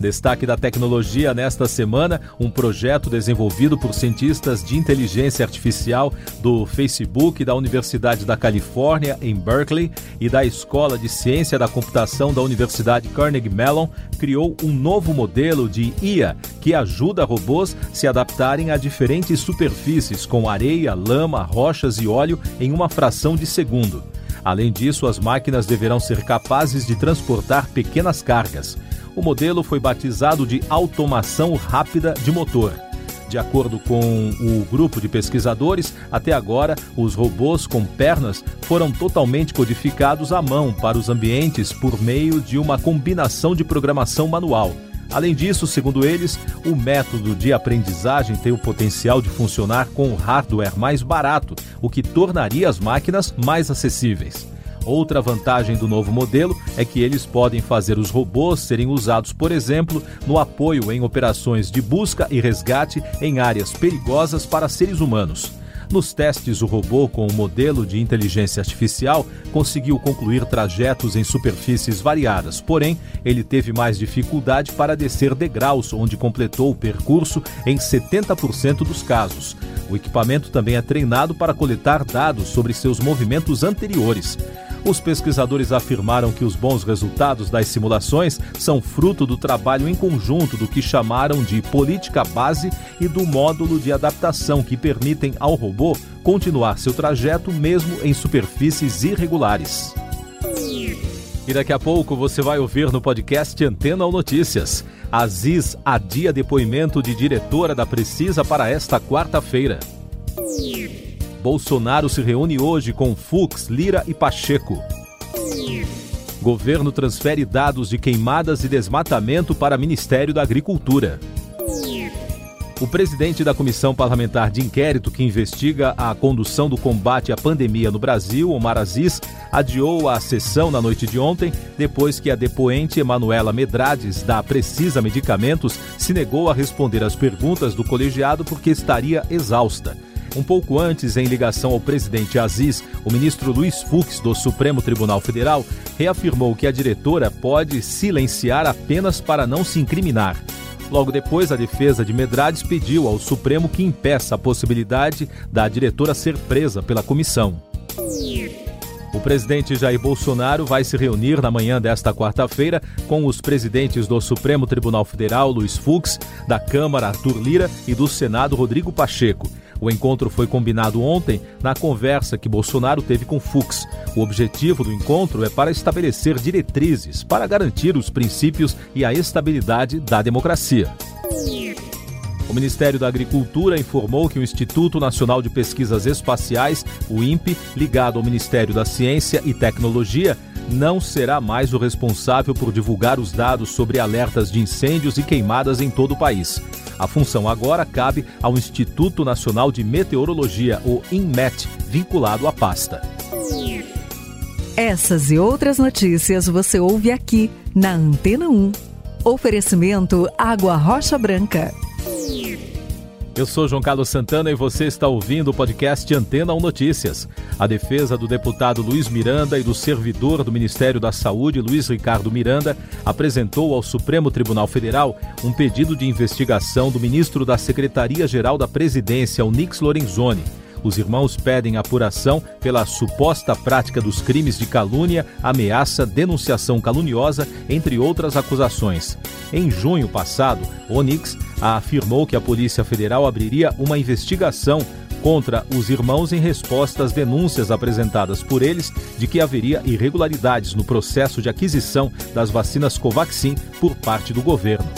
Destaque da tecnologia nesta semana: um projeto desenvolvido por cientistas de inteligência artificial do Facebook, da Universidade da Califórnia, em Berkeley, e da Escola de Ciência da Computação da Universidade Carnegie Mellon criou um novo modelo de IA que ajuda robôs se adaptarem a diferentes superfícies, com areia, lama, rochas e óleo, em uma fração de segundo. Além disso, as máquinas deverão ser capazes de transportar pequenas cargas o modelo foi batizado de automação rápida de motor. De acordo com o grupo de pesquisadores, até agora os robôs com pernas foram totalmente codificados à mão para os ambientes por meio de uma combinação de programação manual. Além disso, segundo eles, o método de aprendizagem tem o potencial de funcionar com hardware mais barato, o que tornaria as máquinas mais acessíveis. Outra vantagem do novo modelo é que eles podem fazer os robôs serem usados, por exemplo, no apoio em operações de busca e resgate em áreas perigosas para seres humanos. Nos testes, o robô com o modelo de inteligência artificial conseguiu concluir trajetos em superfícies variadas, porém, ele teve mais dificuldade para descer degraus, onde completou o percurso em 70% dos casos. O equipamento também é treinado para coletar dados sobre seus movimentos anteriores. Os pesquisadores afirmaram que os bons resultados das simulações são fruto do trabalho em conjunto do que chamaram de política base e do módulo de adaptação que permitem ao robô continuar seu trajeto mesmo em superfícies irregulares. E daqui a pouco você vai ouvir no podcast Antena ou Notícias. Aziz adia depoimento de diretora da Precisa para esta quarta-feira. Bolsonaro se reúne hoje com Fux, Lira e Pacheco. Governo transfere dados de queimadas e desmatamento para Ministério da Agricultura. O presidente da Comissão Parlamentar de Inquérito que investiga a condução do combate à pandemia no Brasil, Omar Aziz, adiou a sessão na noite de ontem, depois que a depoente Emanuela Medrades, da Precisa Medicamentos, se negou a responder às perguntas do colegiado porque estaria exausta. Um pouco antes, em ligação ao presidente Aziz, o ministro Luiz Fux, do Supremo Tribunal Federal, reafirmou que a diretora pode silenciar apenas para não se incriminar. Logo depois, a defesa de Medrades pediu ao Supremo que impeça a possibilidade da diretora ser presa pela comissão. O presidente Jair Bolsonaro vai se reunir na manhã desta quarta-feira com os presidentes do Supremo Tribunal Federal, Luiz Fux, da Câmara, Arthur Lira, e do Senado, Rodrigo Pacheco. O encontro foi combinado ontem na conversa que Bolsonaro teve com Fux. O objetivo do encontro é para estabelecer diretrizes para garantir os princípios e a estabilidade da democracia. O Ministério da Agricultura informou que o Instituto Nacional de Pesquisas Espaciais, o INPE, ligado ao Ministério da Ciência e Tecnologia, não será mais o responsável por divulgar os dados sobre alertas de incêndios e queimadas em todo o país. A função agora cabe ao Instituto Nacional de Meteorologia, o INMET, vinculado à pasta. Essas e outras notícias você ouve aqui na Antena 1. Oferecimento Água Rocha Branca. Eu sou João Carlos Santana e você está ouvindo o podcast Antena 1 Notícias. A defesa do deputado Luiz Miranda e do servidor do Ministério da Saúde, Luiz Ricardo Miranda, apresentou ao Supremo Tribunal Federal um pedido de investigação do ministro da Secretaria-Geral da Presidência, Onix Lorenzoni os irmãos pedem apuração pela suposta prática dos crimes de calúnia, ameaça, denunciação caluniosa, entre outras acusações. Em junho passado, Onix afirmou que a Polícia Federal abriria uma investigação contra os irmãos em resposta às denúncias apresentadas por eles de que haveria irregularidades no processo de aquisição das vacinas Covaxin por parte do governo.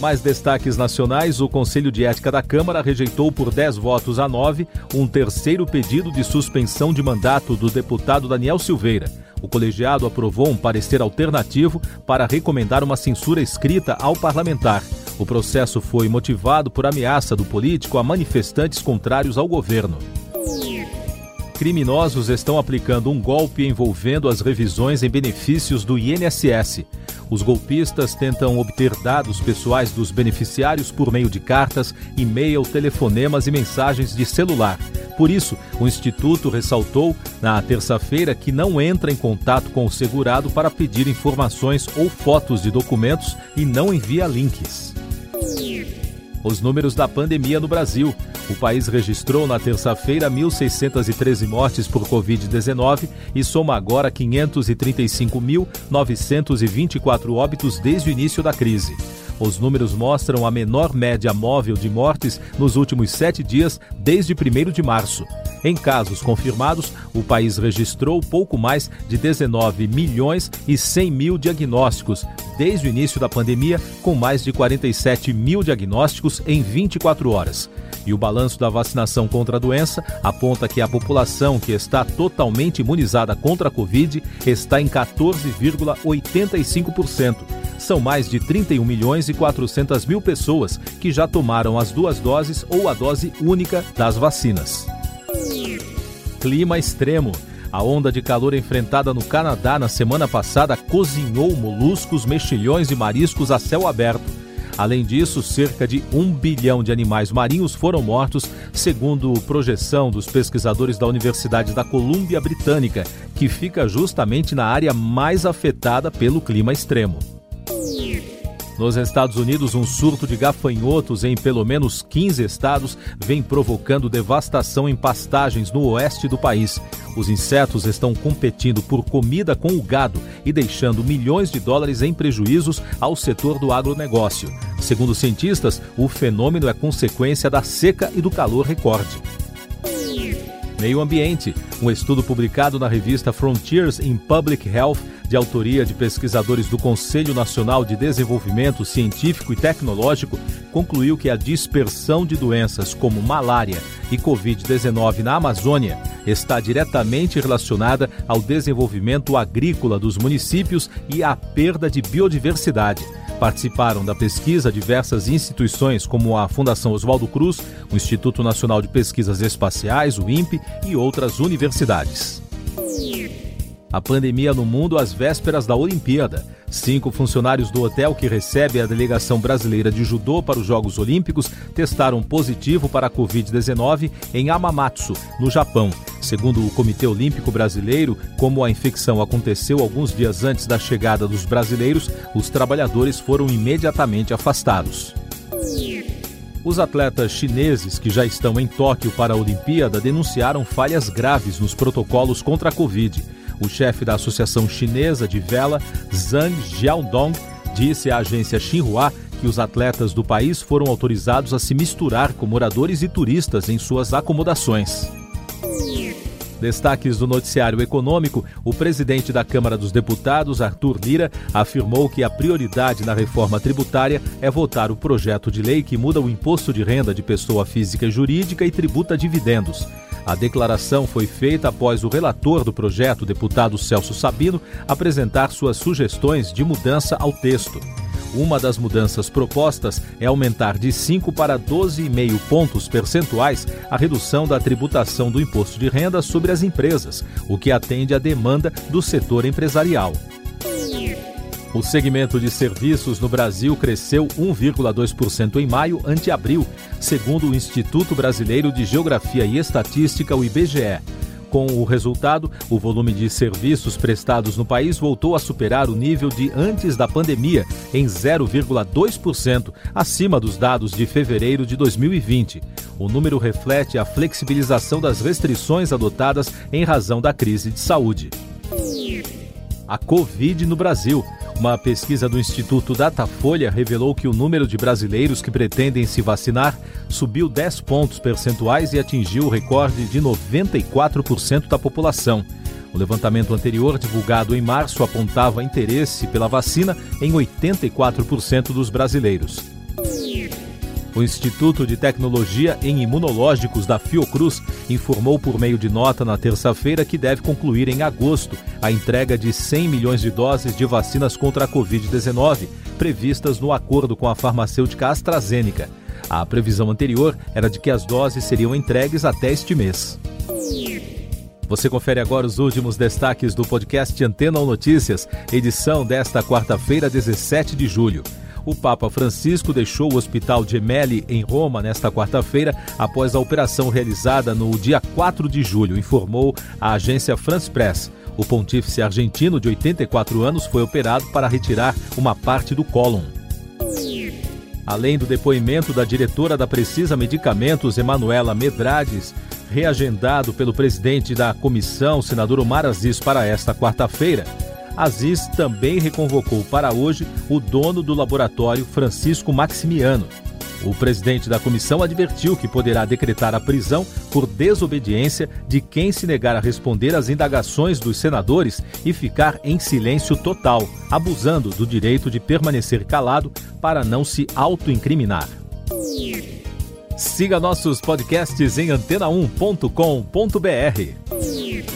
Mais destaques nacionais: o Conselho de Ética da Câmara rejeitou por 10 votos a 9 um terceiro pedido de suspensão de mandato do deputado Daniel Silveira. O colegiado aprovou um parecer alternativo para recomendar uma censura escrita ao parlamentar. O processo foi motivado por ameaça do político a manifestantes contrários ao governo. Criminosos estão aplicando um golpe envolvendo as revisões em benefícios do INSS. Os golpistas tentam obter dados pessoais dos beneficiários por meio de cartas, e-mail, telefonemas e mensagens de celular. Por isso, o Instituto ressaltou na terça-feira que não entra em contato com o segurado para pedir informações ou fotos de documentos e não envia links. Os números da pandemia no Brasil. O país registrou na terça-feira 1.613 mortes por Covid-19 e soma agora 535.924 óbitos desde o início da crise. Os números mostram a menor média móvel de mortes nos últimos sete dias, desde 1 de março. Em casos confirmados, o país registrou pouco mais de 19 milhões e 100 mil diagnósticos desde o início da pandemia, com mais de 47 mil diagnósticos em 24 horas. E o balanço da vacinação contra a doença aponta que a população que está totalmente imunizada contra a Covid está em 14,85%. São mais de 31 milhões e 400 mil pessoas que já tomaram as duas doses ou a dose única das vacinas. Clima extremo. A onda de calor enfrentada no Canadá na semana passada cozinhou moluscos, mexilhões e mariscos a céu aberto. Além disso, cerca de um bilhão de animais marinhos foram mortos, segundo projeção dos pesquisadores da Universidade da Colômbia Britânica, que fica justamente na área mais afetada pelo clima extremo. Nos Estados Unidos, um surto de gafanhotos em pelo menos 15 estados vem provocando devastação em pastagens no oeste do país. Os insetos estão competindo por comida com o gado e deixando milhões de dólares em prejuízos ao setor do agronegócio. Segundo cientistas, o fenômeno é consequência da seca e do calor recorde. Meio Ambiente. Um estudo publicado na revista Frontiers in Public Health, de autoria de pesquisadores do Conselho Nacional de Desenvolvimento Científico e Tecnológico, concluiu que a dispersão de doenças como malária e Covid-19 na Amazônia está diretamente relacionada ao desenvolvimento agrícola dos municípios e à perda de biodiversidade. Participaram da pesquisa diversas instituições como a Fundação Oswaldo Cruz, o Instituto Nacional de Pesquisas Espaciais, o INPE e outras universidades. A pandemia no mundo às vésperas da Olimpíada. Cinco funcionários do hotel que recebe a delegação brasileira de judô para os Jogos Olímpicos testaram positivo para a Covid-19 em Amamatsu, no Japão. Segundo o Comitê Olímpico Brasileiro, como a infecção aconteceu alguns dias antes da chegada dos brasileiros, os trabalhadores foram imediatamente afastados. Os atletas chineses que já estão em Tóquio para a Olimpíada denunciaram falhas graves nos protocolos contra a Covid. O chefe da Associação Chinesa de Vela, Zhang Jiaodong, disse à agência Xinhua que os atletas do país foram autorizados a se misturar com moradores e turistas em suas acomodações. Destaques do noticiário econômico: o presidente da Câmara dos Deputados, Arthur Lira, afirmou que a prioridade na reforma tributária é votar o projeto de lei que muda o imposto de renda de pessoa física e jurídica e tributa dividendos. A declaração foi feita após o relator do projeto, deputado Celso Sabino, apresentar suas sugestões de mudança ao texto. Uma das mudanças propostas é aumentar de 5 para 12,5 pontos percentuais a redução da tributação do imposto de renda sobre as empresas, o que atende à demanda do setor empresarial. O segmento de serviços no Brasil cresceu 1,2% em maio ante abril, segundo o Instituto Brasileiro de Geografia e Estatística, o IBGE. Com o resultado, o volume de serviços prestados no país voltou a superar o nível de antes da pandemia, em 0,2%, acima dos dados de fevereiro de 2020. O número reflete a flexibilização das restrições adotadas em razão da crise de saúde. A Covid no Brasil. Uma pesquisa do Instituto Datafolha revelou que o número de brasileiros que pretendem se vacinar subiu 10 pontos percentuais e atingiu o recorde de 94% da população. O levantamento anterior, divulgado em março, apontava interesse pela vacina em 84% dos brasileiros. O Instituto de Tecnologia em Imunológicos da Fiocruz informou por meio de nota na terça-feira que deve concluir em agosto a entrega de 100 milhões de doses de vacinas contra a Covid-19, previstas no acordo com a farmacêutica AstraZeneca. A previsão anterior era de que as doses seriam entregues até este mês. Você confere agora os últimos destaques do podcast Antena ou Notícias, edição desta quarta-feira, 17 de julho. O Papa Francisco deixou o Hospital Gemelli em Roma nesta quarta-feira após a operação realizada no dia 4 de julho, informou a agência France Press. O pontífice argentino de 84 anos foi operado para retirar uma parte do cólon. Além do depoimento da diretora da Precisa Medicamentos, Emanuela Medrades, reagendado pelo presidente da comissão, senador Omar Aziz, para esta quarta-feira, Aziz também reconvocou para hoje o dono do laboratório, Francisco Maximiano. O presidente da comissão advertiu que poderá decretar a prisão por desobediência de quem se negar a responder às indagações dos senadores e ficar em silêncio total, abusando do direito de permanecer calado para não se autoincriminar. Siga nossos podcasts em antena1.com.br.